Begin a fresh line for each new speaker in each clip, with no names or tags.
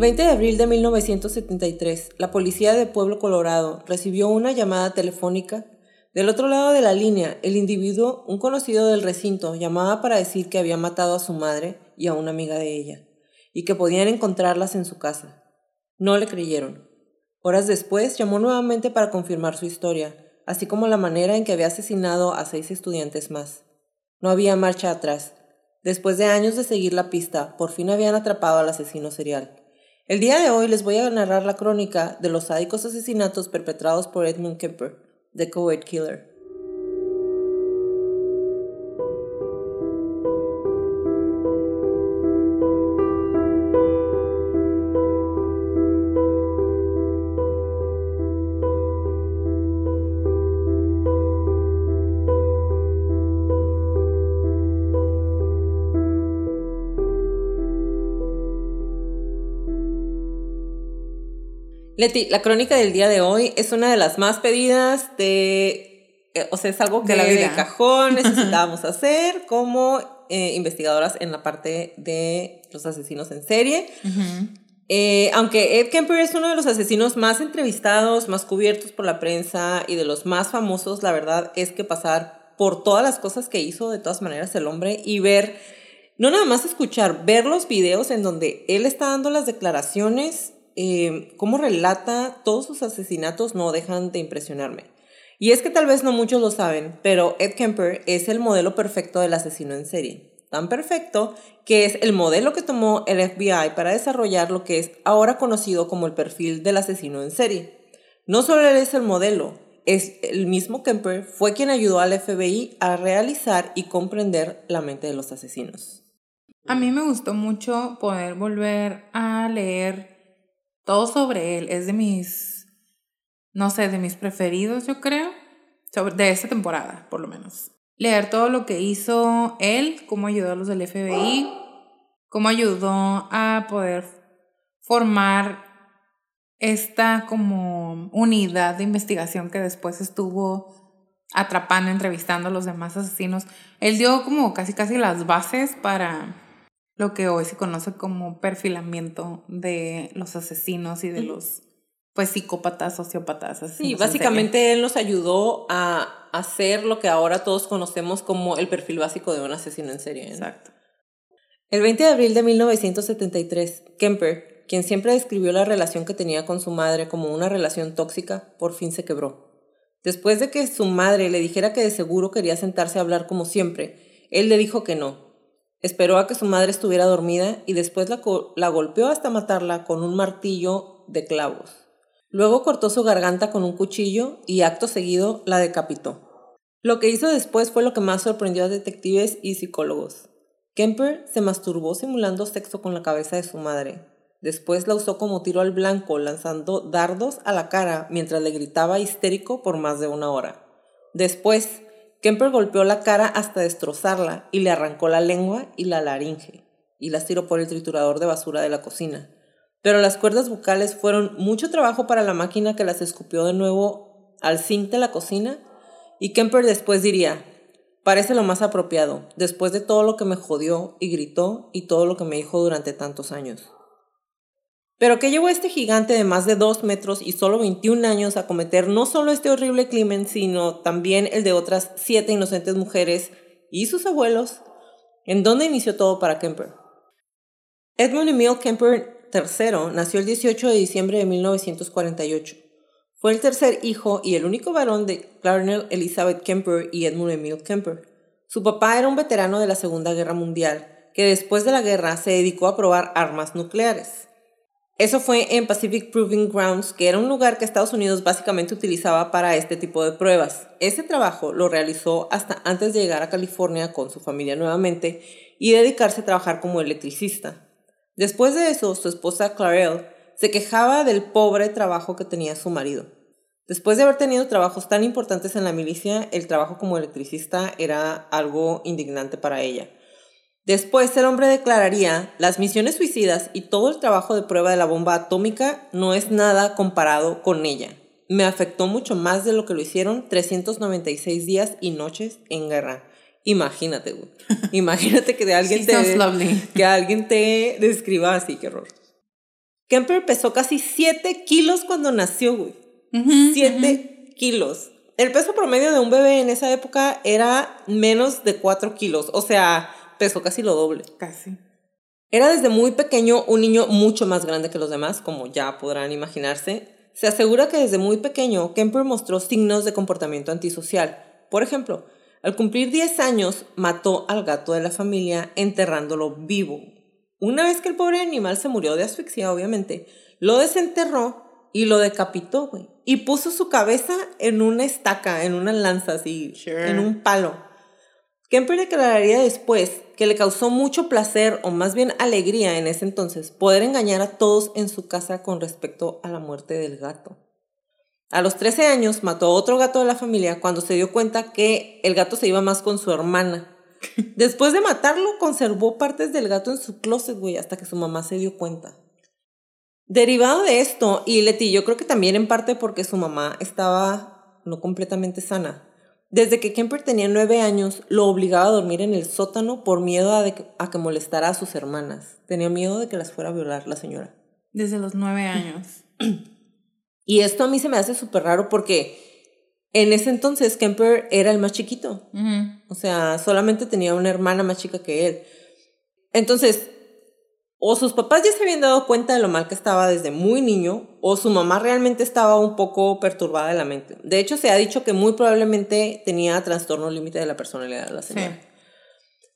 El 20 de abril de 1973, la policía de Pueblo Colorado recibió una llamada telefónica. Del otro lado de la línea, el individuo, un conocido del recinto, llamaba para decir que había matado a su madre y a una amiga de ella, y que podían encontrarlas en su casa. No le creyeron. Horas después llamó nuevamente para confirmar su historia, así como la manera en que había asesinado a seis estudiantes más. No había marcha atrás. Después de años de seguir la pista, por fin habían atrapado al asesino serial. El día de hoy les voy a narrar la crónica de los sádicos asesinatos perpetrados por Edmund Kemper, The Coed Killer. Leti, la crónica del día de hoy es una de las más pedidas de, eh, o sea, es algo que de, de cajón necesitábamos hacer como eh, investigadoras en la parte de los asesinos en serie. eh, aunque Ed Kemper es uno de los asesinos más entrevistados, más cubiertos por la prensa y de los más famosos, la verdad es que pasar por todas las cosas que hizo de todas maneras el hombre y ver, no nada más escuchar, ver los videos en donde él está dando las declaraciones eh, cómo relata todos sus asesinatos no dejan de impresionarme. Y es que tal vez no muchos lo saben, pero Ed Kemper es el modelo perfecto del asesino en serie. Tan perfecto que es el modelo que tomó el FBI para desarrollar lo que es ahora conocido como el perfil del asesino en serie. No solo es el modelo, es el mismo Kemper fue quien ayudó al FBI a realizar y comprender la mente de los asesinos.
A mí me gustó mucho poder volver a leer todo sobre él. Es de mis, no sé, de mis preferidos, yo creo, de esta temporada, por lo menos. Leer todo lo que hizo él, cómo ayudó a los del FBI, cómo ayudó a poder formar esta como unidad de investigación que después estuvo atrapando, entrevistando a los demás asesinos. Él dio como casi casi las bases para lo que hoy se conoce como perfilamiento de los asesinos y de los pues psicópatas, sociópatas.
Sí, básicamente él nos ayudó a hacer lo que ahora todos conocemos como el perfil básico de un asesino en serie.
Exacto.
El 20 de abril de 1973, Kemper, quien siempre describió la relación que tenía con su madre como una relación tóxica, por fin se quebró. Después de que su madre le dijera que de seguro quería sentarse a hablar como siempre, él le dijo que no, Esperó a que su madre estuviera dormida y después la, golpeó hasta matarla con un martillo de clavos. Luego cortó su garganta con un cuchillo y acto seguido la decapitó. Lo que hizo después fue lo que más sorprendió a detectives y psicólogos. Kemper se masturbó simulando sexo con la cabeza de su madre. Después la usó como tiro al blanco, lanzando dardos a la cara mientras le gritaba histérico por más de una hora. Después, Kemper golpeó la cara hasta destrozarla y le arrancó la lengua y la laringe y las tiró por el triturador de basura de la cocina. Pero las cuerdas bucales fueron mucho trabajo para la máquina que las escupió de nuevo al zinc de la cocina y Kemper después diría, parece lo más apropiado, después de todo lo que me jodió y gritó y todo lo que me dijo durante tantos años. Pero ¿qué llevó a este gigante de más de 2 metros y solo 21 años a cometer no solo este horrible crimen, sino también el de otras siete inocentes mujeres y sus abuelos? ¿En dónde inició todo para Kemper? Edmund Emil Kemper III nació el 18 de diciembre de 1948. Fue el tercer hijo y el único varón de Clarnell Elizabeth Kemper y Edmund Emil Kemper. Su papá era un veterano de la Segunda Guerra Mundial, que después de la guerra se dedicó a probar armas nucleares. Eso fue en Pacific Proving Grounds, que era un lugar que Estados Unidos básicamente utilizaba para este tipo de pruebas. Ese trabajo lo realizó hasta antes de llegar a California con su familia nuevamente y dedicarse a trabajar como electricista. Después de eso, su esposa Clarelle se quejaba del pobre trabajo que tenía su marido. Después de haber tenido trabajos tan importantes en la milicia, el trabajo como electricista era algo indignante para ella. Después el hombre declararía, las misiones suicidas y todo el trabajo de prueba de la bomba atómica no es nada comparado con ella. Me afectó mucho más de lo que lo hicieron 396 días y noches en guerra. Imagínate, güey. Imagínate que de alguien te que alguien te describa así, qué horror. Kemper pesó casi 7 kilos cuando nació, güey. 7 kilos. El peso promedio de un bebé en esa época era menos de 4 kilos. O sea, pesó casi lo doble.
Casi.
Era desde muy pequeño un niño mucho más grande que los demás, como ya podrán imaginarse. Se asegura que desde muy pequeño Kemper mostró signos de comportamiento antisocial. Por ejemplo, al cumplir 10 años mató al gato de la familia enterrándolo vivo. Una vez que el pobre animal se murió de asfixia, obviamente, lo desenterró y lo decapitó, güey. Y puso su cabeza en una estaca, en una lanza así, en un palo. Kemper declararía después que le causó mucho placer o más bien alegría en ese entonces poder engañar a todos en su casa con respecto a la muerte del gato. A los 13 años mató a otro gato de la familia cuando se dio cuenta que el gato se iba más con su hermana. Después de matarlo, conservó partes del gato en su closet, güey, hasta que su mamá se dio cuenta. Derivado de esto, y Leti, yo creo que también en parte porque su mamá estaba no completamente sana, desde que Kemper tenía nueve años, lo obligaba a dormir en el sótano por miedo a, que molestara a sus hermanas. Tenía miedo de que las fuera a violar la señora.
Desde los nueve años.
Y esto a mí se me hace súper raro porque en ese entonces Kemper era el más chiquito. O sea, solamente tenía una hermana más chica que él. Entonces, o sus papás ya se habían dado cuenta de lo mal que estaba desde muy niño, o su mamá realmente estaba un poco perturbada de la mente. De hecho, se ha dicho que muy probablemente tenía trastorno límite de la personalidad de la señora.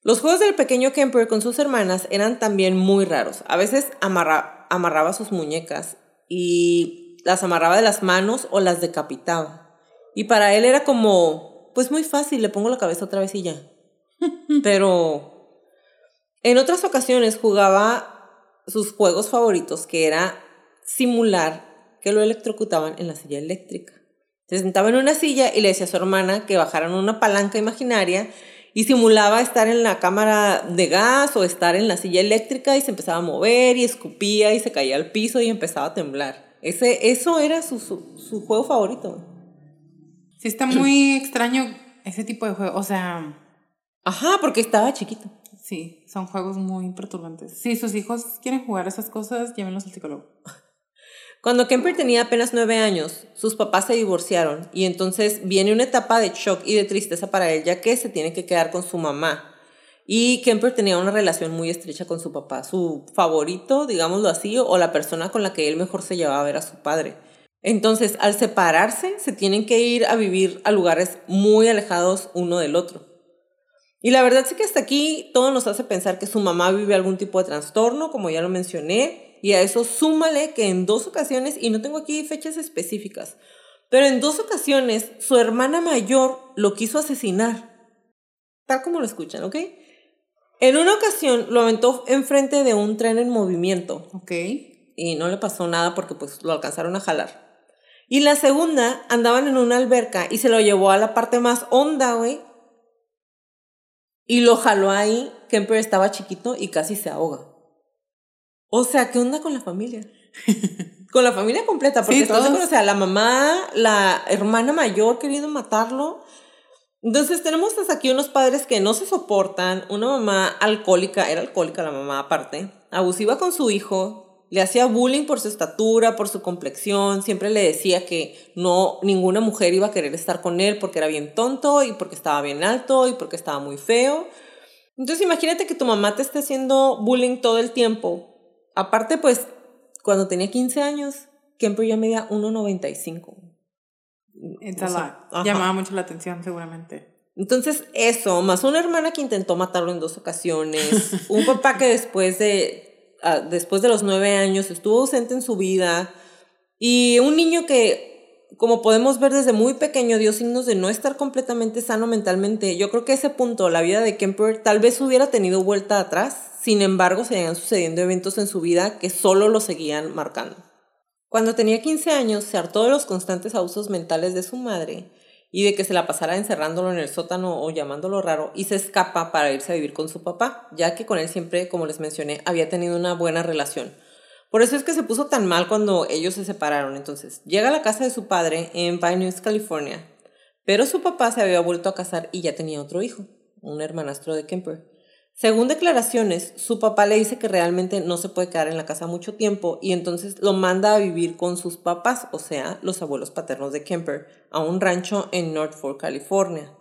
Los juegos del pequeño Kemper con sus hermanas eran también muy raros. A veces amarraba sus muñecas y las amarraba de las manos o las decapitaba. Y para él era como, pues muy fácil, le pongo la cabeza otra vez y ya. Pero en otras ocasiones jugaba sus juegos favoritos, que era simular que lo electrocutaban en la silla eléctrica. Se sentaba en una silla y le decía a su hermana que bajaran una palanca imaginaria y simulaba estar en la cámara de gas o estar en la silla eléctrica y se empezaba a mover y escupía y se caía al piso y empezaba a temblar. Ese, eso era su, su, su juego favorito.
Sí, está muy extraño ese tipo de juego. O sea...
Ajá, porque estaba chiquito.
Sí, son juegos muy perturbantes. Si sus hijos quieren jugar esas cosas, llévenlos al psicólogo.
Cuando Kemper tenía apenas nueve años, sus papás se divorciaron y entonces viene una etapa de shock y de tristeza para él, ya que se tiene que quedar con su mamá. Y Kemper tenía una relación muy estrecha con su papá, su favorito, digámoslo así, o la persona con la que él mejor se llevaba a ver a su padre. Entonces, al separarse, se tienen que ir a vivir a lugares muy alejados uno del otro. Y la verdad es que hasta aquí todo nos hace pensar que su mamá vive algún tipo de trastorno, como ya lo mencioné, y a eso súmale que en dos ocasiones, y no tengo aquí fechas específicas, pero en dos ocasiones su hermana mayor lo quiso asesinar. Tal como lo escuchan, ¿ok? En una ocasión lo aventó enfrente de un tren en movimiento.
Ok.
Y no le pasó nada porque pues lo alcanzaron a jalar. Y la segunda andaban en una alberca y se lo llevó a la parte más honda, güey, y lo jaló ahí, Kemper estaba chiquito y casi se ahoga. O sea, ¿qué onda con la familia? con la familia completa, porque sí, o sea, la mamá, la hermana mayor queriendo matarlo. Entonces tenemos hasta aquí unos padres que no se soportan, una mamá alcohólica, era alcohólica la mamá aparte, abusiva con su hijo, Le hacía bullying por su estatura, por su complexión, siempre le decía que no ninguna mujer iba a querer estar con él porque era bien tonto y porque estaba bien alto y porque estaba muy feo. Entonces imagínate que tu mamá te esté haciendo bullying todo el tiempo. Aparte, pues, cuando tenía 15 años, Kemper ya medía 1,95.
It's a lot. Llamaba mucho la atención, seguramente.
Entonces, eso, más una hermana que intentó matarlo en dos ocasiones, un papá que después de, ah, después de los nueve años estuvo ausente en su vida, y un niño que, como podemos ver desde muy pequeño, dio signos de no estar completamente sano mentalmente. Yo creo que ese punto la vida de Kemper tal vez hubiera tenido vuelta atrás, sin embargo, seguían sucediendo eventos en su vida que solo lo seguían marcando. Cuando tenía 15 años, se hartó de los constantes abusos mentales de su madre y de que se la pasara encerrándolo en el sótano o llamándolo raro y se escapa para irse a vivir con su papá, ya que con él siempre, como les mencioné, había tenido una buena relación. Por eso es que se puso tan mal cuando ellos se separaron. Entonces, llega a la casa de su padre en Pine California, pero su papá se había vuelto a casar y ya tenía otro hijo, un hermanastro de Kemper. Según declaraciones, su papá le dice que realmente no se puede quedar en la casa mucho tiempo y entonces lo manda a vivir con sus papás, o sea, los abuelos paternos de Kemper, a un rancho en North Fork, California.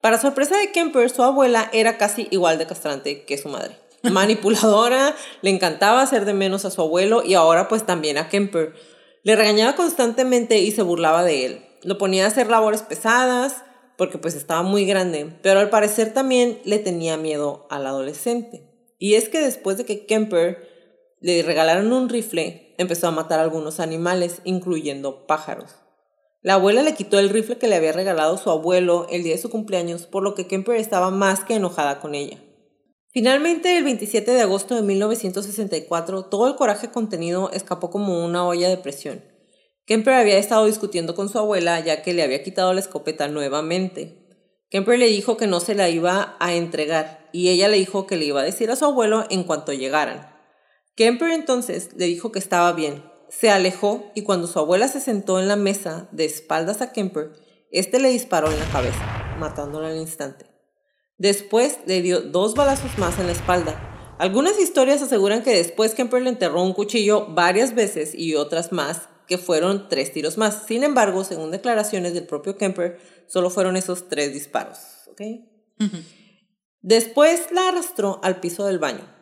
Para sorpresa de Kemper, su abuela era casi igual de castrante que su madre. Manipuladora, le encantaba hacer de menos a su abuelo y ahora pues también a Kemper. Le regañaba constantemente y se burlaba de él. Lo ponía a hacer labores pesadas, porque pues estaba muy grande, pero al parecer también le tenía miedo al adolescente. Y es que después de que Kemper le regalaron un rifle, empezó a matar algunos animales, incluyendo pájaros. La abuela le quitó el rifle que le había regalado su abuelo el día de su cumpleaños, por lo que Kemper estaba más que enojada con ella. Finalmente, el 27 de agosto de 1964, todo el coraje contenido escapó como una olla de presión. Kemper había estado discutiendo con su abuela ya que le había quitado la escopeta nuevamente. Kemper le dijo que no se la iba a entregar y ella le dijo que le iba a decir a su abuelo en cuanto llegaran. Kemper entonces le dijo que estaba bien, se alejó y cuando su abuela se sentó en la mesa de espaldas a Kemper, este le disparó en la cabeza, matándolo al instante. Después le dio dos balazos más en la espalda. Algunas historias aseguran que después Kemper le enterró un cuchillo varias veces y otras más que fueron tres tiros más. Sin embargo, según declaraciones del propio Kemper, solo fueron esos tres disparos. Después la arrastró al piso del baño.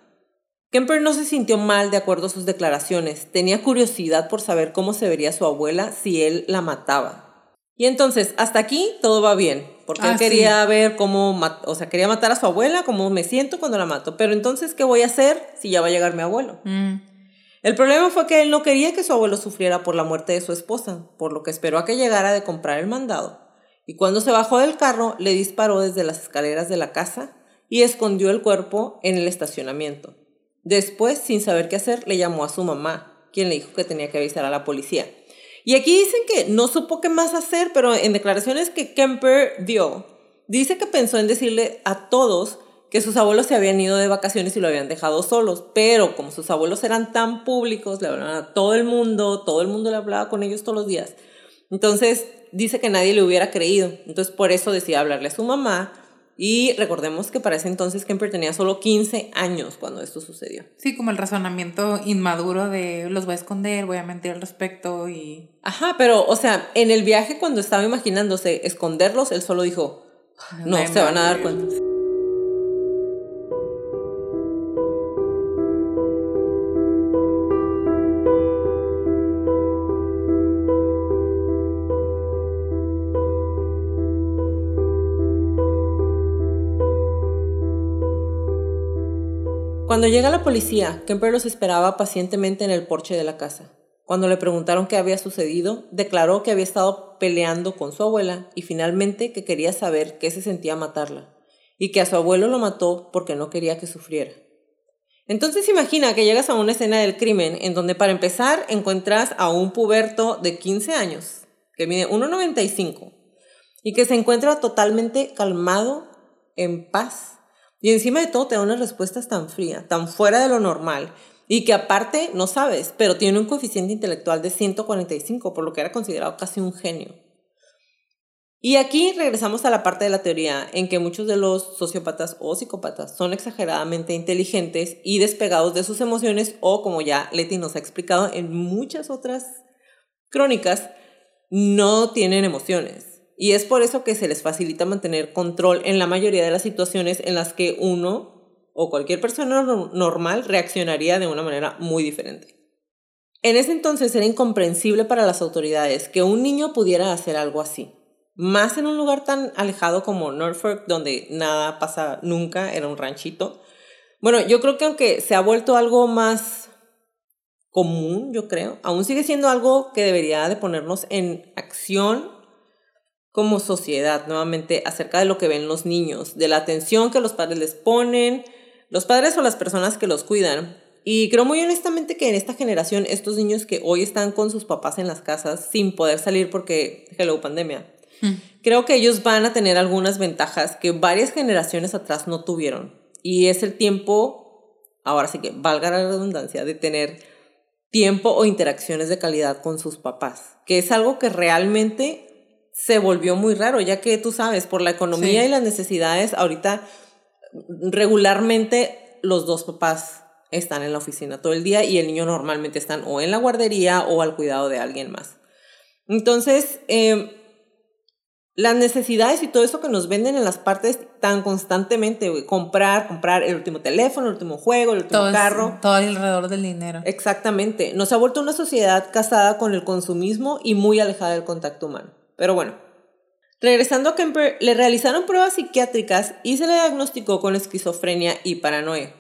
Kemper no se sintió mal de acuerdo a sus declaraciones. Tenía curiosidad por saber cómo se vería su abuela si él la mataba. Y entonces, hasta aquí todo va bien, porque él ah, quería ver cómo, o sea, quería matar a su abuela, cómo me siento cuando la mato. Pero entonces, ¿qué voy a hacer si ya va a llegar mi abuelo? Mm. El problema fue que él no quería que su abuelo sufriera por la muerte de su esposa, por lo que esperó a que llegara de comprar el mandado. Y cuando se bajó del carro, le disparó desde las escaleras de la casa y escondió el cuerpo en el estacionamiento. Después, sin saber qué hacer, le llamó a su mamá, quien le dijo que tenía que avisar a la policía. Y aquí dicen que no supo qué más hacer, pero en declaraciones que Kemper dio, dice que pensó en decirle a todos que sus abuelos se habían ido de vacaciones y lo habían dejado solos, pero como sus abuelos eran tan públicos, le hablaban a todo el mundo, todo el mundo le hablaba con ellos todos los días. Entonces dice que nadie le hubiera creído, entonces por eso decía hablarle a su mamá y recordemos que para ese entonces Kemper tenía solo 15 años cuando esto sucedió.
Sí, como el razonamiento inmaduro de los voy a esconder, voy a mentir al respecto y...
Ajá, pero o sea, en el viaje cuando estaba imaginándose esconderlos, él solo dijo, no, se van a dar cuenta. Cuando llega la policía, Kemper los esperaba pacientemente en el porche de la casa. Cuando le preguntaron qué había sucedido, declaró que había estado peleando con su abuela y finalmente que quería saber qué se sentía matarla, y que a su abuelo lo mató porque no quería que sufriera. Entonces imagina que llegas a una escena del crimen en donde para empezar encuentras a un puberto de 15 años, que mide 1,95, y que se encuentra totalmente calmado, en paz, y encima de todo te da unas respuestas tan frías, tan fuera de lo normal, y que aparte no sabes, pero tiene un coeficiente intelectual de 145, por lo que era considerado casi un genio. Y aquí regresamos a la parte de la teoría en que muchos de los sociópatas o psicópatas son exageradamente inteligentes y despegados de sus emociones o, como ya Leti nos ha explicado en muchas otras crónicas, no tienen emociones. Y es por eso que se les facilita mantener control en la mayoría de las situaciones en las que uno o cualquier persona normal reaccionaría de una manera muy diferente. En ese entonces era incomprensible para las autoridades que un niño pudiera hacer algo así más en un lugar tan alejado como Norfolk, donde nada pasa nunca, era un ranchito. Bueno, yo creo que aunque se ha vuelto algo más común, yo creo, aún sigue siendo algo que debería de ponernos en acción como sociedad, nuevamente, acerca de lo que ven los niños, de la atención que los padres les ponen, los padres o las personas que los cuidan. Y creo muy honestamente que en esta generación, estos niños que hoy están con sus papás en las casas sin poder salir porque, hello, pandemia, Creo que ellos van a tener algunas ventajas que varias generaciones atrás no tuvieron. Y es el tiempo, ahora sí que valga la redundancia, de tener tiempo o interacciones de calidad con sus papás, que es algo que realmente se volvió muy raro, ya que tú sabes, por la economía y las necesidades, ahorita regularmente los dos papás están en la oficina todo el día y el niño normalmente están o en la guardería o al cuidado de alguien más. Entonces, eh, las necesidades y todo eso que nos venden en las partes tan constantemente, comprar, comprar el último teléfono, el último juego, el último carro.
todo alrededor del dinero.
Exactamente. Nos ha vuelto una sociedad casada con el consumismo y muy alejada del contacto humano. Pero bueno, regresando a Kemper, le realizaron pruebas psiquiátricas y se le diagnosticó con esquizofrenia y paranoia.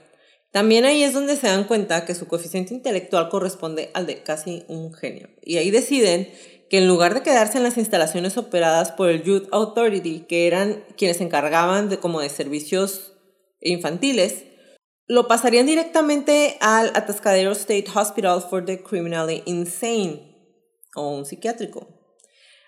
También ahí es donde se dan cuenta que su coeficiente intelectual corresponde al de casi un genio. Y ahí deciden que en lugar de quedarse en las instalaciones operadas por el Youth Authority, que eran quienes se encargaban de como de servicios infantiles, lo pasarían directamente al Atascadero State Hospital for the Criminally Insane, o un psiquiátrico.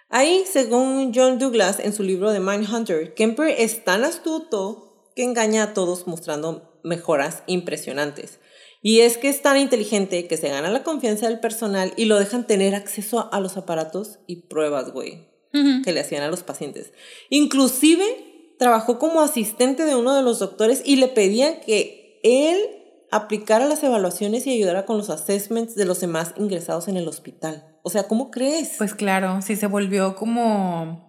Ahí, según John Douglas en su libro de Mindhunter, Kemper es tan astuto que engaña a todos mostrando mejoras impresionantes. Y es que es tan inteligente que se gana la confianza del personal y lo dejan tener acceso a los aparatos y pruebas, güey, que le hacían a los pacientes. Inclusive trabajó como asistente de uno de los doctores y le pedían que él aplicara las evaluaciones y ayudara con los assessments de los demás ingresados en el hospital. O sea, ¿cómo crees?
Pues claro, sí se volvió como...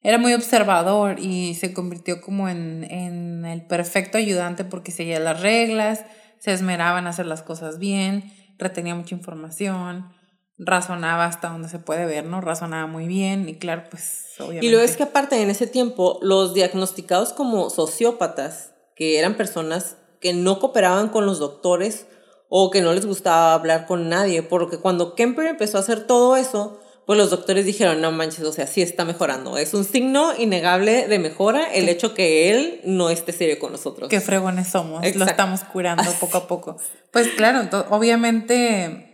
Era muy observador y se convirtió como en, en el perfecto ayudante porque seguía las reglas, se esmeraba en hacer las cosas bien, retenía mucha información, razonaba hasta donde se puede ver, ¿no? Razonaba muy bien y claro, pues
obviamente. Y luego es que aparte en ese tiempo los diagnosticados como sociópatas, que eran personas que no cooperaban con los doctores o que no les gustaba hablar con nadie, porque cuando Kemper empezó a hacer todo eso, pues los doctores dijeron, no manches, o sea, sí está mejorando. Es un signo innegable de mejora el hecho que él no esté serio con nosotros.
Qué fregones somos, lo estamos curando poco a poco. Pues claro, obviamente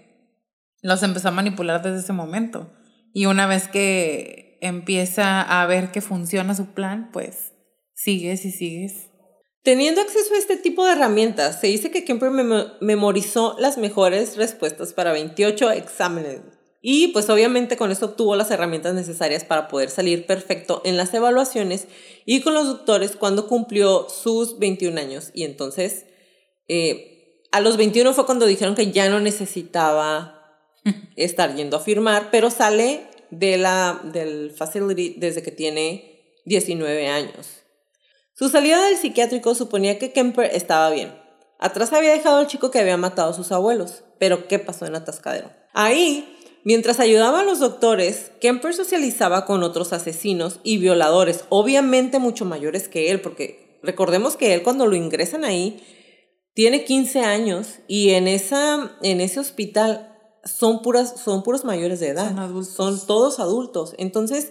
los empezó a manipular desde ese momento. Y una vez que empieza a ver que funciona su plan, pues sigues y sigues.
Teniendo acceso a este tipo de herramientas, se dice que Kemper memorizó las mejores respuestas para 28 exámenes y pues obviamente con esto obtuvo las herramientas necesarias para poder salir perfecto en las evaluaciones y con los doctores cuando cumplió sus 21 años. Y entonces eh, a los 21 fue cuando dijeron que ya no necesitaba estar yendo a firmar, pero sale de la, del facility desde que tiene 19 años. Su salida del psiquiátrico suponía que Kemper estaba bien. Atrás había dejado al chico que había matado a sus abuelos, pero ¿qué pasó en Atascadero? Ahí Mientras ayudaba a los doctores, Kemper socializaba con otros asesinos y violadores, obviamente mucho mayores que él, porque recordemos que él cuando lo ingresan ahí tiene 15 años y en, esa, en ese hospital son, puras, son puros mayores de edad. Son Son todos adultos. Entonces,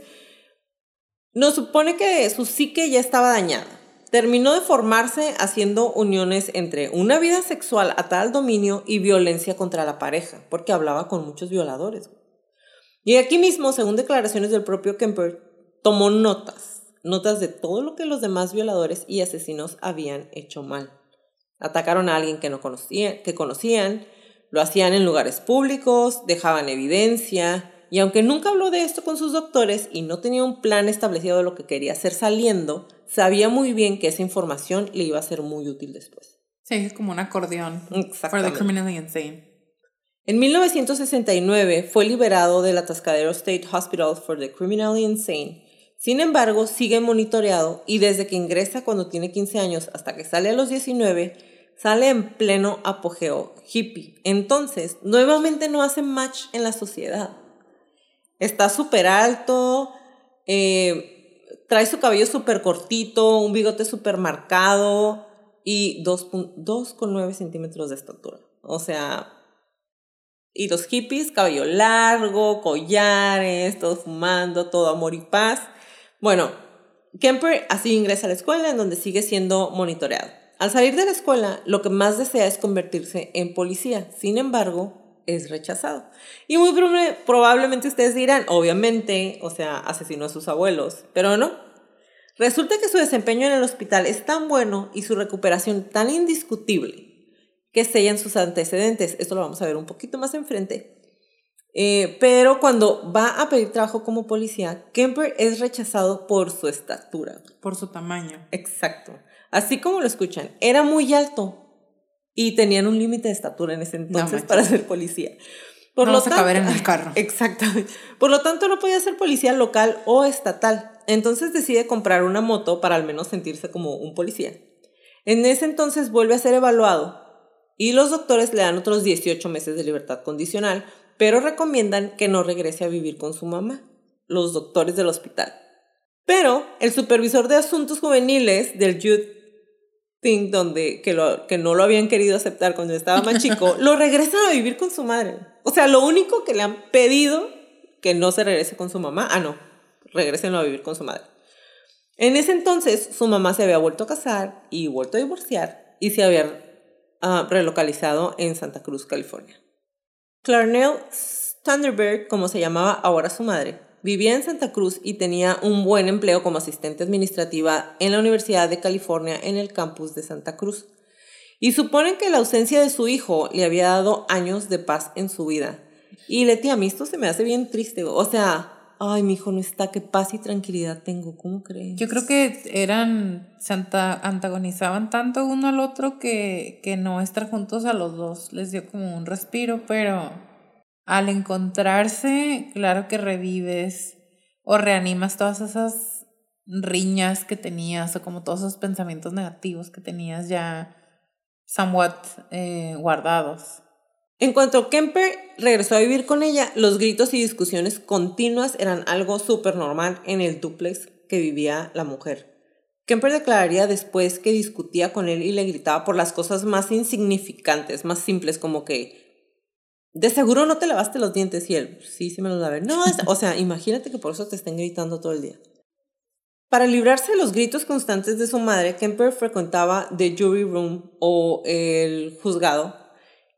nos supone que su psique ya estaba dañada. Terminó de formarse haciendo uniones entre una vida sexual a tal dominio y violencia contra la pareja, porque hablaba con muchos violadores. Y aquí mismo, según declaraciones del propio Kemper, tomó notas, notas de todo lo que los demás violadores y asesinos habían hecho mal. Atacaron a alguien que no conocían, que conocían, lo hacían en lugares públicos, dejaban evidencia, y aunque nunca habló de esto con sus doctores y no tenía un plan establecido de lo que quería hacer saliendo, sabía muy bien que esa información le iba a ser muy útil después.
Sí, es como un acordeón. For the criminally insane.
En 1969 fue liberado del atascadero State Hospital for the Criminally Insane. Sin embargo, sigue monitoreado y desde que ingresa cuando tiene 15 años hasta que sale a los 19, sale en pleno apogeo hippie. Entonces, nuevamente no hace match en la sociedad. Está súper alto, eh, trae su cabello súper cortito, un bigote súper marcado y 2,9 centímetros de estatura. O sea, y los hippies, cabello largo, collares, todo fumando, todo amor y paz. Bueno, Kemper así ingresa a la escuela en donde sigue siendo monitoreado. Al salir de la escuela, lo que más desea es convertirse en policía. Sin embargo, es rechazado. Y muy probablemente ustedes dirán, obviamente, o sea, asesinó a sus abuelos, pero no. Resulta que su desempeño en el hospital es tan bueno y su recuperación tan indiscutible que sellan sus antecedentes. Esto lo vamos a ver un poquito más enfrente. Eh, pero cuando va a pedir trabajo como policía, Kemper es rechazado por su estatura.
Por su tamaño.
Exacto. Así como lo escuchan, era muy alto y tenían un límite de estatura en ese entonces para ser policía.
Por no lo tanto, caber en el carro.
Exactamente. Por lo tanto, no podía ser policía local o estatal. Entonces decide comprar una moto para al menos sentirse como un policía. En ese entonces vuelve a ser evaluado y los doctores le dan otros 18 meses de libertad condicional, pero recomiendan que no regrese a vivir con su mamá, los doctores del hospital. Pero el supervisor de asuntos juveniles del Youth Thing, donde, que, lo, que no lo habían querido aceptar cuando estaba más chico, lo regresan a vivir con su madre. O sea, lo único que le han pedido que no se regrese con su mamá, ah, no, regresen a vivir con su madre. En ese entonces, su mamá se había vuelto a casar y vuelto a divorciar y se había Ah, relocalizado en Santa Cruz, California. Clarnell Thunderberg, como se llamaba ahora su madre, vivía en Santa Cruz y tenía un buen empleo como asistente administrativa en la Universidad de California en el campus de Santa Cruz. Y suponen que la ausencia de su hijo le había dado años de paz en su vida. Y Leti, a mí esto se me hace bien triste. O sea, ay, mi hijo no está, qué paz y tranquilidad tengo, ¿cómo crees?
Yo creo que eran, se antagonizaban tanto uno al otro que, que no estar juntos a los dos les dio como un respiro, pero al encontrarse, claro que revives o reanimas todas esas riñas que tenías o como todos esos pensamientos negativos que tenías ya somewhat eh, guardados.
En cuanto Kemper regresó a vivir con ella, los gritos y discusiones continuas eran algo súper normal en el duplex que vivía la mujer. Kemper declararía después que discutía con él y le gritaba por las cosas más insignificantes, más simples, como que de seguro no te lavaste los dientes y él, sí, sí me los lavé. No, o sea, imagínate que por eso te estén gritando todo el día. Para librarse de los gritos constantes de su madre, Kemper frecuentaba The Jury Room o el juzgado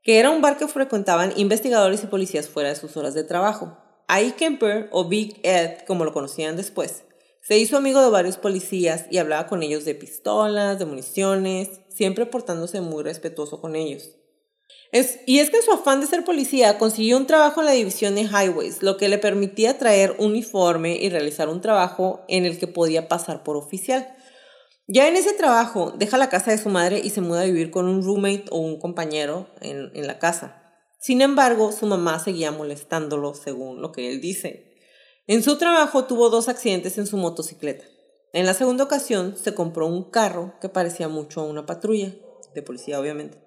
que era un bar que frecuentaban investigadores y policías fuera de sus horas de trabajo. Ahí Kemper, o Big Ed, como lo conocían después, se hizo amigo de varios policías y hablaba con ellos de pistolas, de municiones, siempre portándose muy respetuoso con ellos. Y es que en su afán de ser policía consiguió un trabajo en la división de Highways, lo que le permitía traer uniforme y realizar un trabajo en el que podía pasar por oficial. Ya en ese trabajo, deja la casa de su madre y se muda a vivir con un roommate o un compañero en, en la casa. Sin embargo, su mamá seguía molestándolo, según lo que él dice. En su trabajo tuvo dos accidentes en su motocicleta. En la segunda ocasión se compró un carro que parecía mucho a una patrulla, de policía obviamente.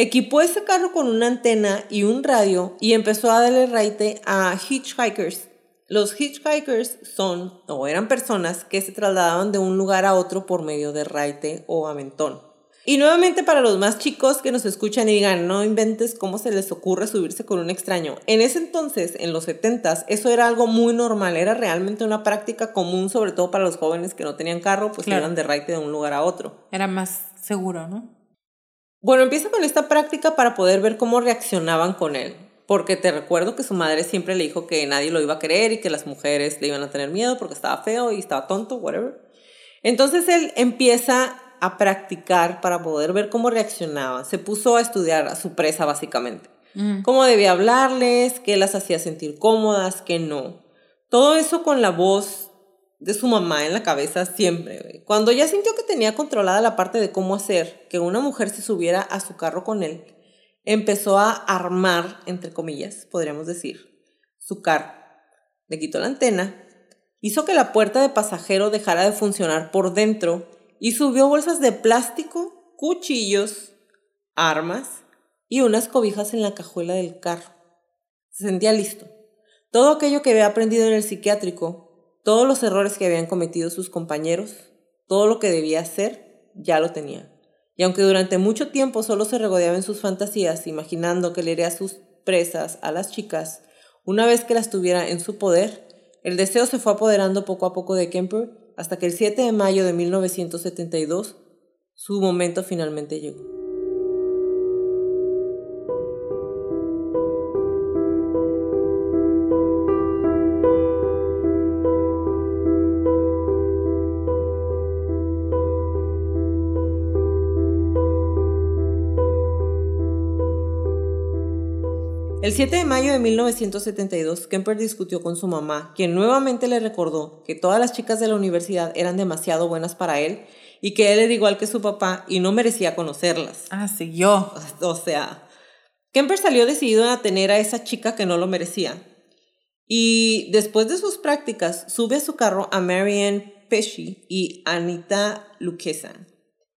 Equipó ese carro con una antena y un radio y empezó a darle raite a hitchhikers los hitchhikers son o eran personas que se trasladaban de un lugar a otro por medio de raite o aventón. Y nuevamente para los más chicos que nos escuchan y digan, no inventes cómo se les ocurre subirse con un extraño. En ese entonces, en los 70 eso era algo muy normal, era realmente una práctica común, sobre todo para los jóvenes que no tenían carro, pues iban de raite de un lugar a otro.
Era más seguro, ¿no?
Bueno, empieza con esta práctica para poder ver cómo reaccionaban con él porque te recuerdo que su madre siempre le dijo que nadie lo iba a querer y que las mujeres le iban a tener miedo porque estaba feo y estaba tonto, whatever. Entonces él empieza a practicar para poder ver cómo reaccionaba. Se puso a estudiar a su presa básicamente.
Mm.
Cómo debía hablarles, qué las hacía sentir cómodas, qué no. Todo eso con la voz de su mamá en la cabeza siempre. Cuando ya sintió que tenía controlada la parte de cómo hacer que una mujer se subiera a su carro con él, empezó a armar, entre comillas, podríamos decir, su carro. Le quitó la antena, hizo que la puerta de pasajero dejara de funcionar por dentro y subió bolsas de plástico, cuchillos, armas y unas cobijas en la cajuela del carro. Se sentía listo. Todo aquello que había aprendido en el psiquiátrico, todos los errores que habían cometido sus compañeros, todo lo que debía hacer, ya lo tenía. Y aunque durante mucho tiempo solo se regodeaba en sus fantasías, imaginando que le sus presas a las chicas, una vez que las tuviera en su poder, el deseo se fue apoderando poco a poco de Kemper hasta que el 7 de mayo de 1972 su momento finalmente llegó. El 7 de mayo de 1972, Kemper discutió con su mamá, quien nuevamente le recordó que todas las chicas de la universidad eran demasiado buenas para él y que él era igual que su papá y no merecía conocerlas.
Ah, sí, yo.
O sea, Kemper salió decidido a tener a esa chica que no lo merecía. Y después de sus prácticas, sube a su carro a Marianne Pesci y Anita Luquesa.